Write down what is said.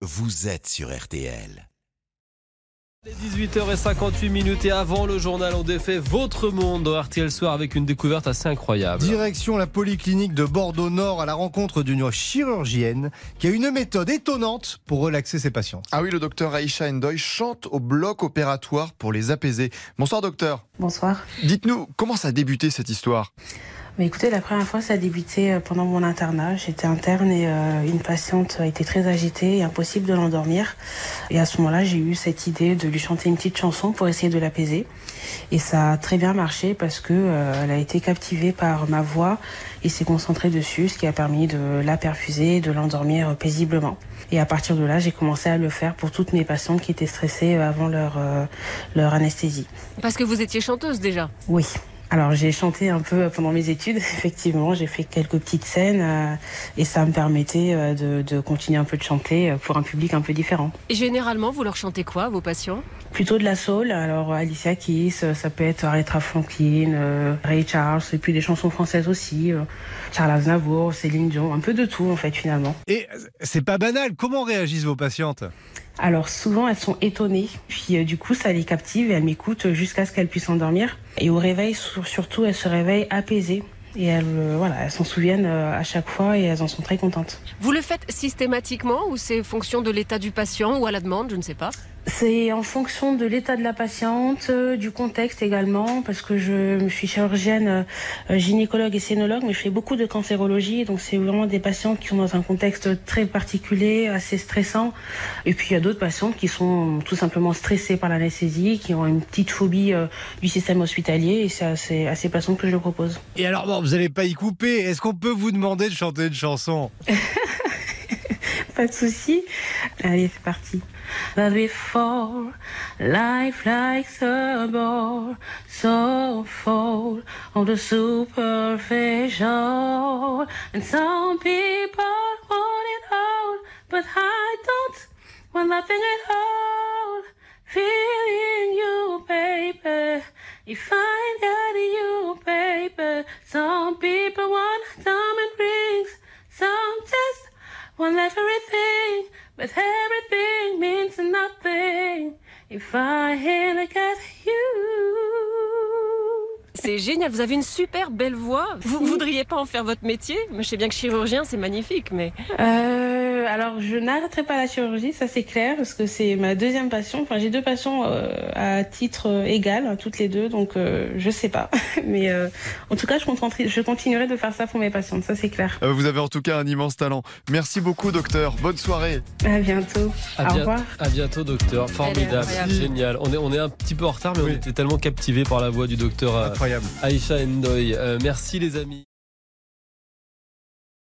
vous êtes sur RTL. Les 18h58 minutes et avant le journal, on défait votre monde dans RTL Soir avec une découverte assez incroyable. Direction la polyclinique de Bordeaux Nord à la rencontre d'une chirurgienne qui a une méthode étonnante pour relaxer ses patients. Ah oui, le docteur Aïcha Endoy chante au bloc opératoire pour les apaiser. Bonsoir docteur. Bonsoir. Dites-nous, comment ça a débuté cette histoire? Mais écoutez, la première fois, ça a débuté euh, pendant mon internat. J'étais interne et euh, une patiente été très agitée et impossible de l'endormir. Et à ce moment-là, j'ai eu cette idée de lui chanter une petite chanson pour essayer de l'apaiser. Et ça a très bien marché parce que euh, elle a été captivée par ma voix et s'est concentrée dessus, ce qui a permis de la perfuser et de l'endormir euh, paisiblement. Et à partir de là, j'ai commencé à le faire pour toutes mes patientes qui étaient stressées avant leur, euh, leur anesthésie. Parce que vous étiez chanteuse déjà? Oui. Alors j'ai chanté un peu pendant mes études, effectivement, j'ai fait quelques petites scènes euh, et ça me permettait euh, de, de continuer un peu de chanter euh, pour un public un peu différent. Et généralement, vous leur chantez quoi, vos patients? Plutôt de la soul, alors Alicia Keys, euh, ça peut être Aretha Franklin, euh, Ray Charles, et puis des chansons françaises aussi, euh, Charles Aznavour, Céline Dion, un peu de tout en fait finalement. Et c'est pas banal, comment réagissent vos patientes? Alors souvent elles sont étonnées, puis euh, du coup ça les captive et elles m'écoutent jusqu'à ce qu'elles puissent s'endormir. Et au réveil sur- surtout elles se réveillent apaisées et elles euh, voilà elles s'en souviennent euh, à chaque fois et elles en sont très contentes. Vous le faites systématiquement ou c'est fonction de l'état du patient ou à la demande, je ne sais pas? C'est en fonction de l'état de la patiente, euh, du contexte également, parce que je, je suis chirurgienne, euh, gynécologue et scénologue, mais je fais beaucoup de cancérologie, donc c'est vraiment des patientes qui sont dans un contexte très particulier, assez stressant. Et puis il y a d'autres patientes qui sont tout simplement stressées par l'anesthésie, qui ont une petite phobie euh, du système hospitalier, et c'est à ces, à ces patientes que je le propose. Et alors, bon, vous n'allez pas y couper, est-ce qu'on peut vous demander de chanter une chanson? Pas de souci. Allez, c'est parti. But before life likes a ball, so full of the superficial. And some people want it all, but I don't want nothing at all. Feeling you, baby. If I if I look at you. C'est génial, vous avez une super belle voix. Vous voudriez pas en faire votre métier? Je sais bien que chirurgien, c'est magnifique, mais Euh, alors, je n'arrêterai pas la chirurgie, ça c'est clair, parce que c'est ma deuxième passion. Enfin, j'ai deux passions euh, à titre euh, égal, hein, toutes les deux, donc euh, je sais pas. Mais euh, en tout cas, je, contenterai- je continuerai de faire ça pour mes patientes, ça c'est clair. Euh, Vous avez en tout cas un immense talent. Merci beaucoup docteur. Bonne soirée. À bientôt. À, Au bien- revoir. à bientôt, docteur. Formidable, génial. On est, on est un petit peu en retard, mais on était tellement captivés par la voix du docteur euh, Incroyable. Aïcha Endoy. Euh, merci, les amis.